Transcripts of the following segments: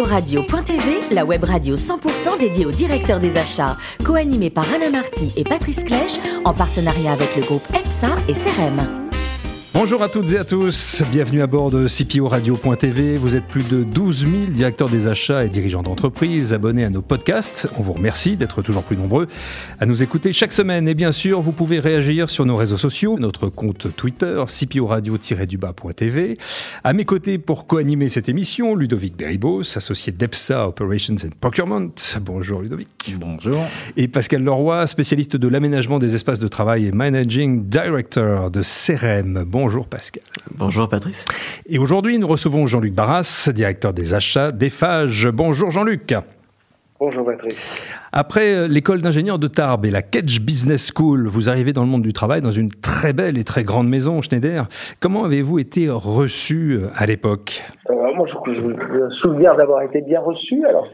Radio.tv, la web radio 100% dédiée aux directeurs des achats, co-animée par Alain Marty et Patrice Clèche, en partenariat avec le groupe EPSA et CRM. Bonjour à toutes et à tous, bienvenue à bord de CPO Radio.tv. Vous êtes plus de 12 000 directeurs des achats et dirigeants d'entreprise abonnés à nos podcasts. On vous remercie d'être toujours plus nombreux à nous écouter chaque semaine. Et bien sûr, vous pouvez réagir sur nos réseaux sociaux, notre compte Twitter, CPO Radio-du-bas.tv. À mes côtés pour co-animer cette émission, Ludovic Beribos, associé d'EPSA Operations and Procurement. Bonjour Ludovic. Bonjour. Et Pascal Leroy, spécialiste de l'aménagement des espaces de travail et Managing Director de CRM. Bonjour Pascal. Bonjour Patrice. Et aujourd'hui, nous recevons Jean-Luc Barras, directeur des achats d'EFAGE. Bonjour Jean-Luc. Bonjour Patrice. Après euh, l'école d'ingénieur de Tarbes et la Kedge Business School, vous arrivez dans le monde du travail dans une très belle et très grande maison, Schneider. Comment avez-vous été reçu euh, à l'époque? Euh, Moi, je, me souviens d'avoir été bien reçu. Alors,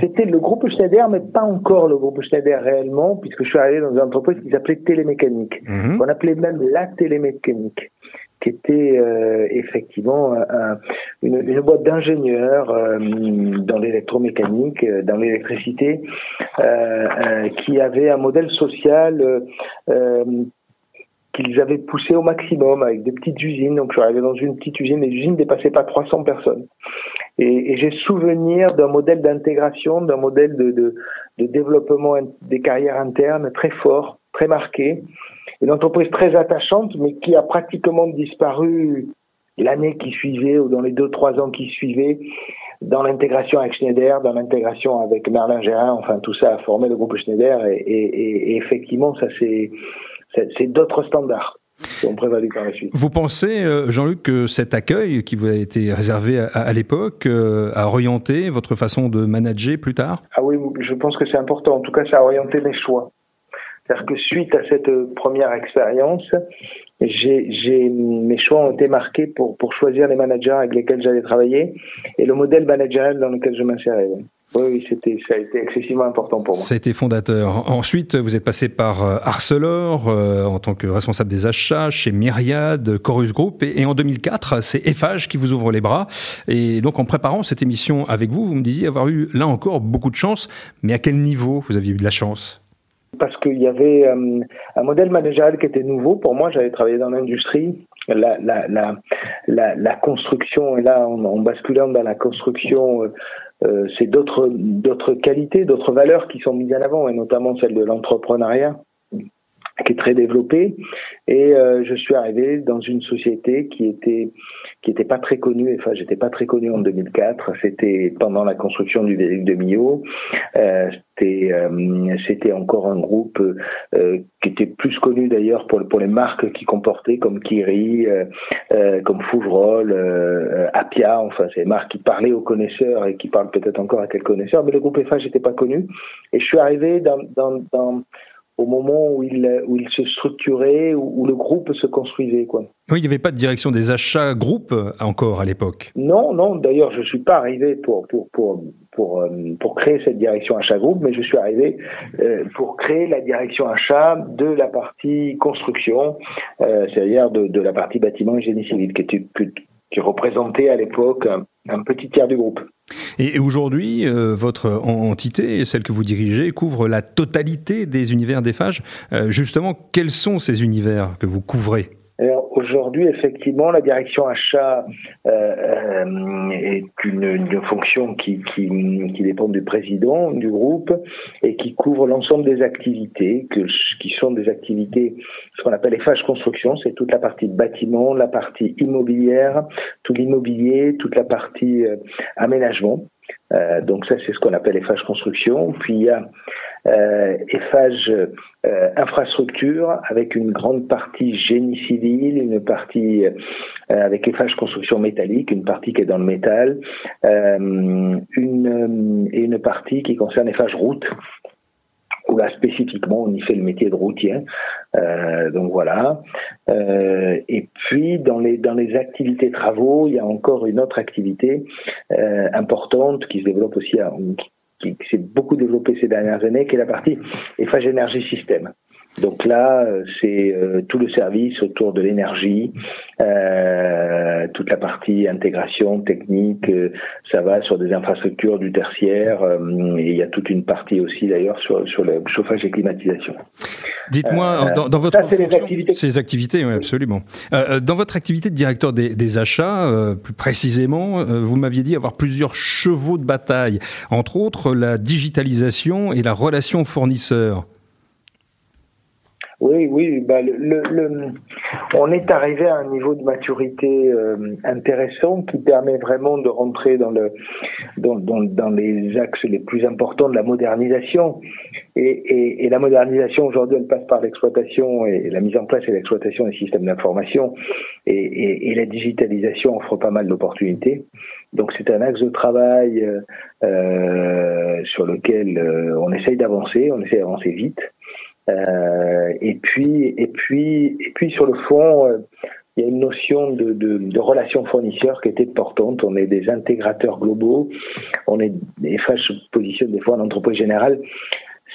c'était le groupe Schneider, mais pas encore le groupe Schneider réellement, puisque je suis arrivé dans une entreprise qui s'appelait Télémécanique. Mhm. On appelait même la Télémécanique qui était euh, effectivement une, une, boîte d'ingénieurs euh, dans l'électromécanique, euh, dans l'électricité, qui avait un modèle social qu'ils avaient poussé au maximum avec des petites usines. Donc je suis arrivé dans une petite usine, les usines ne dépassaient pas 300 personnes. Et, j'ai souvenir d'un modèle d'intégration, d'un modèle de, de développement des carrières internes très fort, très marqué une entreprise très attachante, mais qui a pratiquement disparu l'année qui suivait ou dans les deux trois ans qui suivaient dans l'intégration avec Schneider, dans l'intégration avec Merlin Gérin, enfin tout ça a formé le groupe Schneider et, et, et effectivement ça c'est c'est d'autres standards. Qui ont prévalu par la suite. Vous pensez, euh, Jean-Luc, que cet accueil qui vous a été réservé à, à l'époque euh, a orienté votre façon de manager plus tard? Ah oui, je pense que c'est important. En tout cas, ça a orienté mes choix. C'est-à-dire que suite à cette première expérience, mes choix ont été marqués pour, pour choisir les managers avec lesquels j'allais travailler et le modèle managérial dans lequel je m'insérais. Oui, c'était, ça a été excessivement important pour moi. Ça a été fondateur. Ensuite, vous êtes passé par euh, Arcelor euh, en tant que responsable des achats chez Myriad, Chorus Group, et, en 2004, c'est Eiffage qui vous ouvre les bras. Et donc, en préparant cette émission avec vous, vous me disiez avoir eu là encore beaucoup de chance. Mais à quel niveau vous aviez eu de la chance? Parce qu'il y avait euh, un modèle managérial qui était nouveau pour moi. J'avais travaillé dans l'industrie, la, la, la, la, construction, et là, en, basculant dans la construction, euh, euh, c'est d'autres d'autres qualités, d'autres valeurs qui sont mises en avant, et notamment celle de l'entrepreneuriat qui est très développée. Et je suis arrivé dans une société qui était qui était pas très connu. Enfin, j'étais pas très connu en 2004. C'était pendant la construction du viaduc de Millau. Euh, c'était euh, c'était encore un groupe euh, qui était plus connu d'ailleurs pour les marques qui comportaient comme Kiri, euh, euh, comme Fougerolles, Apia. Enfin, c'est des marques qui parlaient aux connaisseurs et qui parlent peut-être encore à quelques connaisseurs. Mais le groupe FH n'était pas connu. Et je suis arrivé dans dans, dans au moment où il, où il se structurait, où, le groupe se construisait. Quoi. Oui, il n'y avait pas de direction des achats groupe euh, encore à l'époque. Non, non. D'ailleurs, je ne suis pas arrivé pour, pour, pour, pour, euh, pour créer cette direction achat groupe, mais je suis arrivé euh, pour créer la direction achat de la partie construction, c'est-à-dire de, de, la partie bâtiment et génie civil, qui, était, qui représentait à l'époque un petit tiers du groupe. Et aujourd'hui, euh, votre entité, celle que vous dirigez, couvre la totalité des univers des phages. Euh, justement, quels sont ces univers que vous couvrez? Aujourd'hui, effectivement, la direction achat euh, euh, est une, une, fonction qui, qui, qui, dépend du président du groupe et qui couvre l'ensemble des activités, que, qui sont des activités, ce qu'on appelle les phases construction, c'est toute la partie bâtiment, la partie immobilière, tout l'immobilier, toute la partie euh, aménagement. Euh, donc ça, c'est ce qu'on appelle les phases construction. Puis il y a euh, Eiffage euh, infrastructure avec une grande partie génie civil, une partie euh, avec Eiffage construction métallique, une partie qui est dans le métal, euh, une, et une partie qui concerne Eiffage route où là spécifiquement on y fait le métier de routier. Donc voilà. Et puis dans les dans les activités travaux, il y a encore une autre activité importante qui se développe aussi à, qui, s'est beaucoup développée ces dernières années, qui est la partie Eiffage Énergie Système. Donc là, c'est tout le service autour de l'énergie, euh, toute la partie intégration technique, ça va sur des infrastructures du tertiaire, et il y a toute une partie aussi d'ailleurs sur, sur le chauffage et climatisation. Dites-moi, dans, dans, votre ça, fonction, activités. ces activités, oui, absolument. dans votre activité de directeur des, des achats, plus précisément, vous m'aviez dit avoir plusieurs chevaux de bataille, entre autres la digitalisation et la relation fournisseur. Oui, oui, bah le, le, on est arrivé à un niveau de maturité euh, intéressant qui permet vraiment de rentrer dans, le, dans, dans, dans, les axes les plus importants de la modernisation. Et, et, et la modernisation aujourd'hui, elle passe par l'exploitation et la mise en place et l'exploitation des systèmes d'information. Et, et, la digitalisation offre pas mal d'opportunités. Donc c'est un axe de travail euh, euh sur lequel euh, on essaye d'avancer, on essaye d'avancer vite. Euh, et puis, et puis, et puis sur le fond, euh, il y a une notion de, de, de relation fournisseur qui était importante. On est des intégrateurs globaux. On est, et FH se positionne des fois en entreprise générale.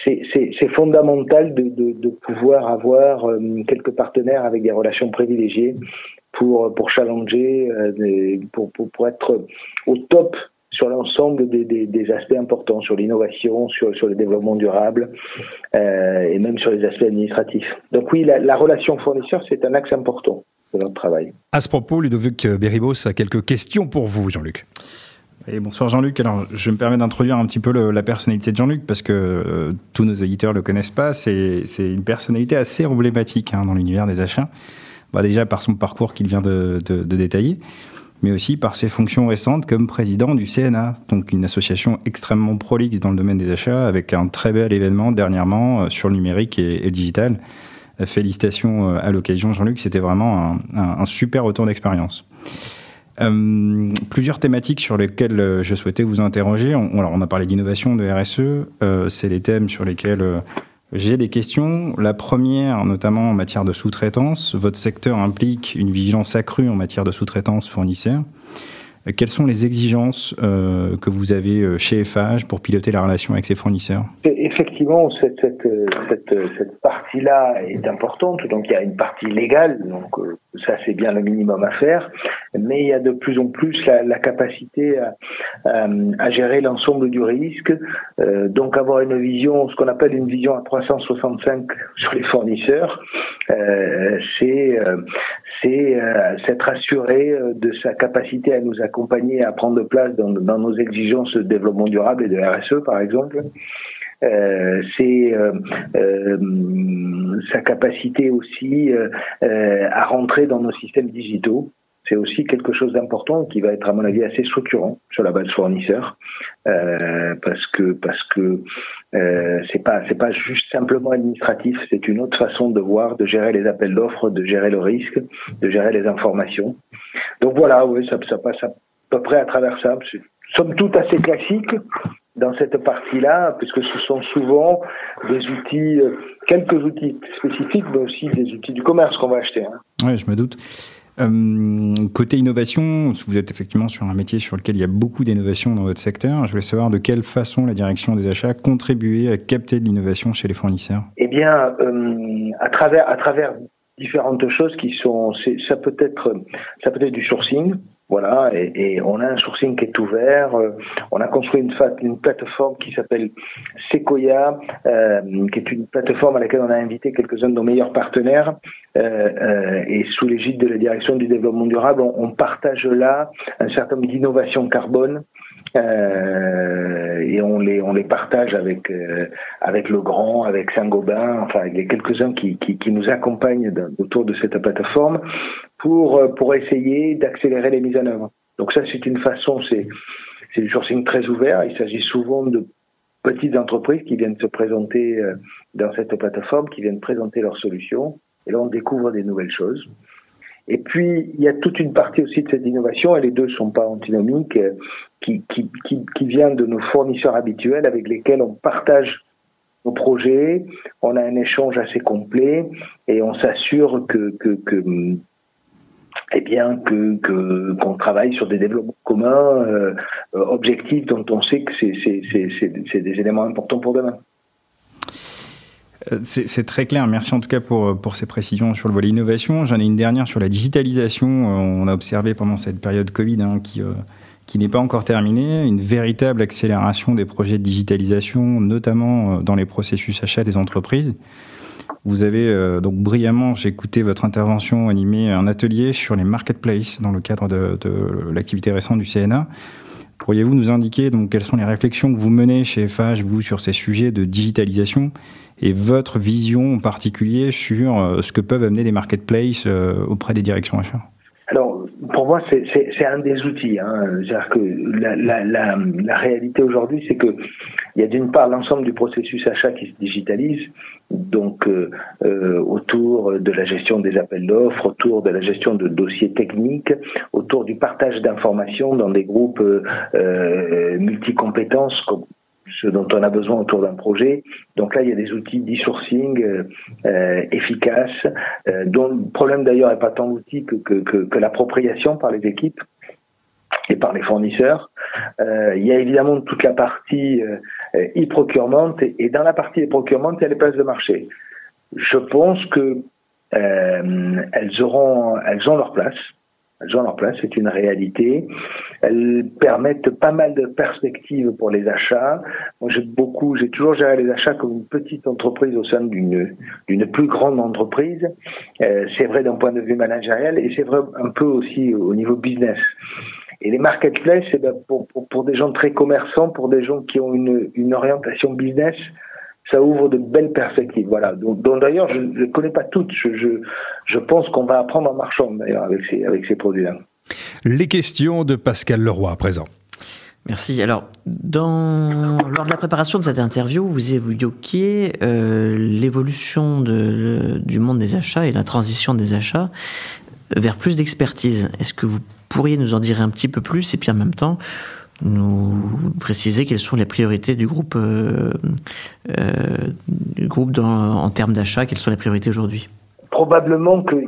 C'est fondamental de, pouvoir avoir euh, quelques partenaires avec des relations privilégiées pour, pour challenger, pour, pour être au top sur l'ensemble des, des, des, aspects importants, sur l'innovation, sur, sur le développement durable euh, et même sur les aspects administratifs. Donc oui, la, la relation fournisseur, c'est un axe important de notre travail. À ce propos, Ludovic Beribos a quelques questions pour vous, Jean-Luc. Et bonsoir Jean-Luc. Alors, je me permets d'introduire un petit peu le, la personnalité de Jean-Luc parce que euh, tous nos éditeurs le connaissent pas. C'est une personnalité assez emblématique hein, dans l'univers des achats. Bah, déjà par son parcours qu'il vient de, de, de détailler mais aussi par ses fonctions récentes comme président du CNA, donc une association extrêmement prolixe dans le domaine des achats, avec un très bel événement dernièrement euh, sur le numérique et, le digital. Euh, félicitations euh, à l'occasion, Jean-Luc, c'était vraiment un, super retour d'expérience. Plusieurs thématiques sur lesquelles je souhaitais vous interroger. On, alors on a parlé d'innovation, de RSE. C'est les thèmes sur lesquels j'ai des questions. La première, notamment en matière de sous-traitance. Votre secteur implique une vigilance accrue en matière de sous-traitance fournisseur. Quelles sont les exigences euh, que vous avez euh, chez FH pour piloter la relation avec ses fournisseurs? Effectivement, cette, cette, cette, partie-là est importante. Donc il y a une partie légale, donc euh, ça c'est bien le minimum à faire, mais il y a de plus en plus la, capacité à, gérer l'ensemble du risque, donc avoir une vision, ce qu'on appelle une vision à 365 sur les fournisseurs, c'est c'est s'être assuré de sa capacité à nous accompagner, à prendre place dans, dans nos exigences de développement durable et de RSE par exemple. Euh, c'est euh, euh, sa capacité aussi à rentrer dans nos systèmes digitaux. C'est aussi quelque chose d'important qui va être à mon avis assez structurant sur la base fournisseur, parce que parce que c'est pas c'est pas juste simplement administratif, c'est une autre façon de voir, de gérer les appels d'offres, de gérer le risque, de gérer les informations. Donc voilà, oui, ça, ça passe à peu près à travers ça. Somme toute assez classique, dans cette partie-là, puisque ce sont souvent des outils, euh, quelques outils spécifiques, mais aussi des outils du commerce qu'on va acheter. Hein. Oui, je me doute. Euh, côté innovation, vous êtes effectivement sur un métier sur lequel il y a beaucoup d'innovation dans votre secteur. Je voulais savoir de quelle façon la direction des achats a contribué à capter de l'innovation chez les fournisseurs. Eh bien, euh, à travers à travers différentes choses qui sont, ça peut être ça peut être du sourcing, voilà, et, et, on a un sourcing qui est ouvert. Euh, on a construit une, une plateforme qui s'appelle Sequoia, euh, qui est une plateforme à laquelle on a invité quelques-uns de nos meilleurs partenaires. Euh, euh et sous l'égide de la direction du développement durable, on, partage là un certain nombre d'innovations carbone euh, et on les on les partage avec euh, avec le Grand, avec Saint-Gobain, enfin il y a quelques-uns qui, qui, qui nous accompagnent autour de cette plateforme pour euh, pour essayer d'accélérer les mises en œuvre. Donc ça c'est une façon, c'est c'est du sourcing très ouvert. Il s'agit souvent de petites entreprises qui viennent se présenter dans cette plateforme, qui viennent présenter leurs solutions. Et là on découvre des nouvelles choses. Et puis, il y a toute une partie aussi de cette innovation, et les deux sont pas antinomiques, euh, qui, qui, qui, qui vient de nos fournisseurs habituels avec lesquels on partage nos projets, on a un échange assez complet et on s'assure que, que, que eh bien que qu'on travaille sur des développements communs euh, objectifs dont on sait que c'est des éléments importants pour demain. C'est très clair. Merci en tout cas pour, pour ces précisions sur le volet innovation. J'en ai une dernière sur la digitalisation. On a observé pendant cette période Covid hein, qui, qui n'est pas encore terminée, une véritable accélération des projets de digitalisation, notamment dans les processus achats des entreprises. Vous avez euh, donc brillamment, j'ai écouté votre intervention, animé un atelier sur les marketplaces dans le cadre de, l'activité récente du CNA. Pourriez-vous nous indiquer donc quelles sont les réflexions que vous menez chez FH, vous, sur ces sujets de digitalisation et votre vision en particulier sur euh, ce que peuvent amener les marketplaces euh, auprès des directions achats pour moi, c'est un des outils. Hein. C'est-à-dire que la, la, la, la réalité aujourd'hui, c'est que il y a d'une part l'ensemble du processus achat qui se digitalise, donc euh, euh, autour de la gestion des appels d'offres, autour de la gestion de dossiers techniques, autour du partage d'informations dans des groupes euh, euh multicompétences ce dont on a besoin autour d'un projet. Donc là, il y a des outils d'e-sourcing euh, efficaces, euh, dont le problème d'ailleurs n'est pas tant l'outil que, l'appropriation par les équipes et par les fournisseurs. Euh, il y a évidemment toute la partie euh, e-procurement et, dans la partie e-procurement, il y a les places de marché. Je pense que euh, elles auront, elles ont leur place. Elles ont leur place, c'est une réalité. Elles permettent pas mal de perspectives pour les achats. Moi, j'ai beaucoup, j'ai toujours géré les achats comme une petite entreprise au sein d'une plus grande entreprise. Euh, c'est vrai d'un point de vue managérial et c'est vrai un peu aussi au niveau business. Et les marketplaces, eh ben pour, des gens très commerçants, pour des gens qui ont une orientation business, ça ouvre de belles perspectives. Voilà. Donc, d'ailleurs, je ne connais pas toutes. Je, je, je pense qu'on va apprendre en marchant d'ailleurs avec ces, avec ces produits-là. Les questions de Pascal Leroy à présent. Merci. Alors, dans, lors de la préparation de cette interview, vous évoquiez euh, l'évolution du monde des achats et la transition des achats vers plus d'expertise. Est-ce que vous pourriez nous en dire un petit peu plus et puis en même temps nous préciser quelles sont les priorités du groupe, euh, euh, du groupe en termes d'achat, quelles sont les priorités aujourd'hui? Probablement qu'il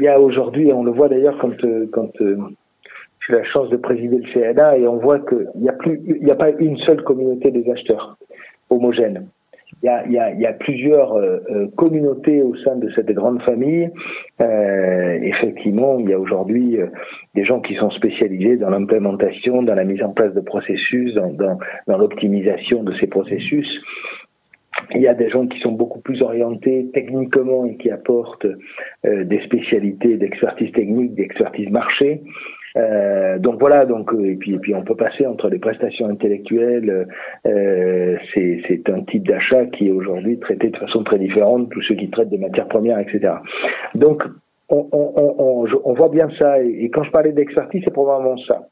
y a, aujourd'hui, on le voit d'ailleurs quand, euh, quand j'ai la chance de présider le CNA et on voit qu'il n'y a, il a pas une seule communauté des acheteurs homogène il y a, plusieurs euh, euh, communautés au sein de cette grande famille. Euh, effectivement, il y a aujourd'hui des gens qui sont spécialisés dans l'implémentation, dans la mise en place de processus, dans, l'optimisation de ces processus. Il y a des gens qui sont beaucoup plus orientés techniquement et qui apportent des spécialités d'expertise technique, d'expertise marché. Euh, donc voilà, donc euh, et puis et puis on peut passer entre les prestations intellectuelles. Euh, c'est un type d'achat qui est aujourd'hui traité de façon très différente. Tous ceux qui traitent des matières premières, etc. Donc on, on, on, on voit bien ça. Et, quand je parlais d'expertise, c'est probablement ça.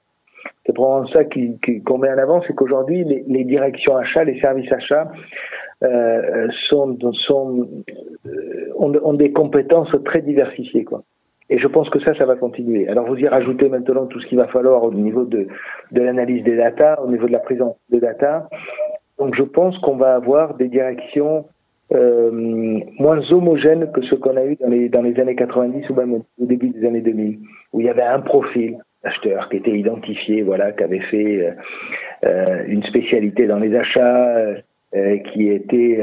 C'est probablement ça qu'on met en avant, c'est qu'aujourd'hui les, les, directions achats, les services achats euh, sont, sont ont, ont des compétences très diversifiées, quoi. Et je pense que ça, ça va continuer. Alors vous y rajoutez maintenant tout ce qu'il va falloir au niveau de, de l'analyse des data, au niveau de la présence des data. Donc je pense qu'on va avoir des directions euh, moins homogènes que ce qu'on a eu dans les, années 90 ou même au début des années 2000, où il y avait un profil acheteur qui était identifié, voilà, qui avait fait euh, euh une spécialité dans les achats, euh, qui était,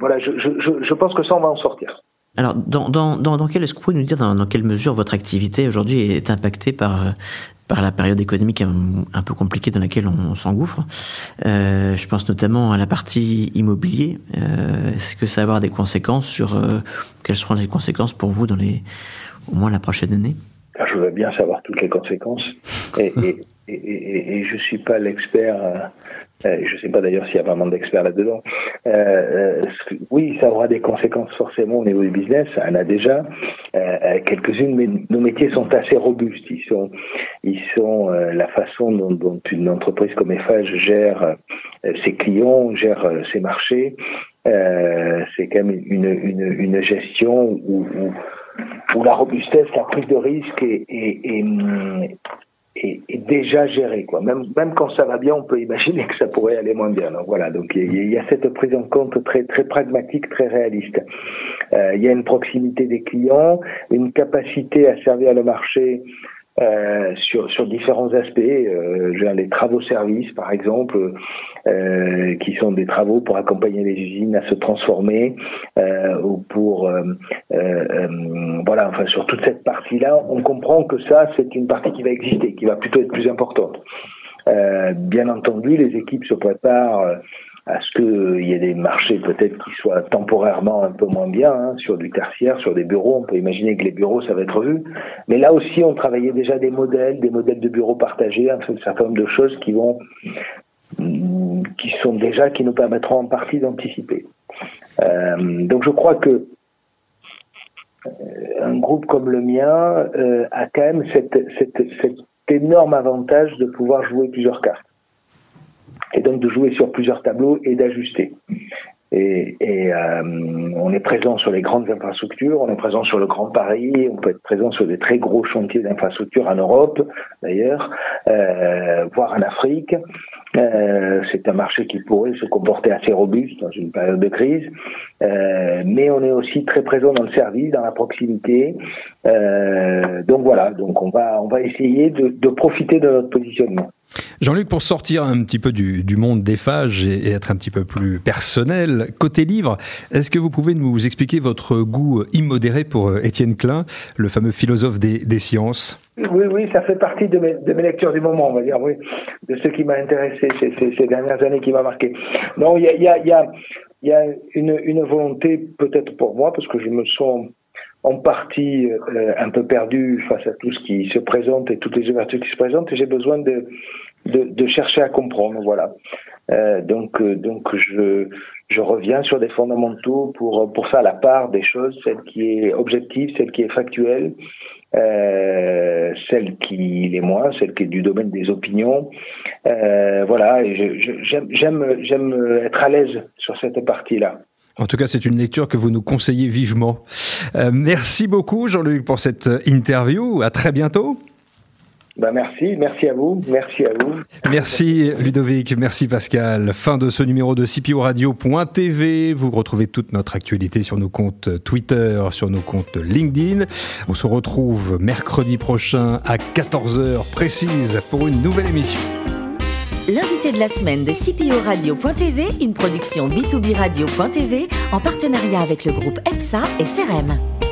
voilà, je pense que ça, on va en sortir. Alors, dans, dans, dans, quel, est-ce que vous pouvez nous dire dans, dans quelle mesure votre activité aujourd'hui est impactée par, par la période économique un, peu compliquée dans laquelle on, s'engouffre? Euh, Je pense notamment à la partie immobilier. Euh, est-ce que ça va avoir des conséquences sur euh, quelles seront les conséquences pour vous dans les au moins la prochaine année? Ah, Je veux bien savoir toutes les conséquences. Et, et, et, et je suis pas l'expert euh, je ne sais pas d'ailleurs s'il y a vraiment d'experts là-dedans. Euh, euh oui, ça aura des conséquences forcément au niveau du business. Ça en a déjà quelques-unes, mais nos métiers sont assez robustes. Ils sont, la façon dont, une entreprise comme EFAGE gère ses clients, gère ses marchés. c'est quand même une, une, une gestion où, où, la robustesse, la prise de risque est, est, est, est, déjà géré. Quoi. Même, même quand ça va bien, on peut imaginer que ça pourrait aller moins bien. Donc voilà, donc il y, a cette prise en compte très, très pragmatique, très réaliste. Euh, il y a une proximité des clients, une capacité à servir le marché euh, sur, sur différents aspects, euh, les travaux services par exemple, euh, qui sont des travaux pour accompagner les usines à se transformer ou pour euh, voilà, enfin sur toute cette partie-là, on comprend que ça c'est une partie qui va exister, qui va plutôt être plus importante. bien entendu, les équipes se préparent à ce qu'il y ait des marchés peut-être qui soient temporairement un peu moins bien hein, sur du tertiaire, sur des bureaux. On peut imaginer que les bureaux, ça va être vu. Mais là aussi, on travaillait déjà des modèles, des modèles de bureaux partagés, un certain nombre de choses qui vont, qui sont déjà, qui nous permettront en partie d'anticiper. Euh, donc je crois que euh, un groupe comme le mien euh, a quand même cet énorme avantage de pouvoir jouer plusieurs cartes et donc de jouer sur plusieurs tableaux et d'ajuster. Et, et euh, on est présent sur les grandes infrastructures, on est présent sur le Grand Paris, on peut être présent sur des très gros chantiers d'infrastructures en Europe, d'ailleurs, euh, voire en Afrique. Euh, c'est un marché qui pourrait se comporter assez robuste dans une période de crise, euh, mais on est aussi très présent dans le service, dans la proximité. Euh, donc voilà, donc on va on va essayer de, de profiter de notre positionnement. Jean-Luc, pour sortir un petit peu du, monde des phages et, être un petit peu plus personnel, côté livre, est-ce que vous pouvez nous expliquer votre goût immodéré pour euh, Étienne Klein, le fameux philosophe des, sciences? Oui, oui, ça fait partie de mes, lectures du moment, on va dire, oui, de ce qui m'a intéressé ces, dernières années, qui m'a marqué. Non, il y a, une, volonté, peut-être pour moi, parce que je me sens en partie euh, un peu perdu face à tout ce qui se présente et toutes les ouvertures qui se présentent, et j'ai besoin de de, chercher à comprendre. Voilà. Euh, donc, euh, donc je, je reviens sur des fondamentaux pour, pour ça, la part des choses, celle qui est objective, celle qui est factuelle, euh, celle qui est moins, celle qui est du domaine des opinions. Voilà, j'aime, être à l'aise sur cette partie-là. En tout cas, c'est une lecture que vous nous conseillez vivement. Merci beaucoup, Jean-Luc, pour cette interview. À très bientôt. Ben merci, merci à vous, merci à vous. Merci Ludovic, merci Pascal. Fin de ce numéro de CPO Radio.tv. Vous retrouvez toute notre actualité sur nos comptes Twitter, sur nos comptes LinkedIn. On se retrouve mercredi prochain à 14h précise pour une nouvelle émission. L'invité de la semaine de CPO Radio.tv, une production B2B Radio.tv en partenariat avec le groupe EPSA et CRM.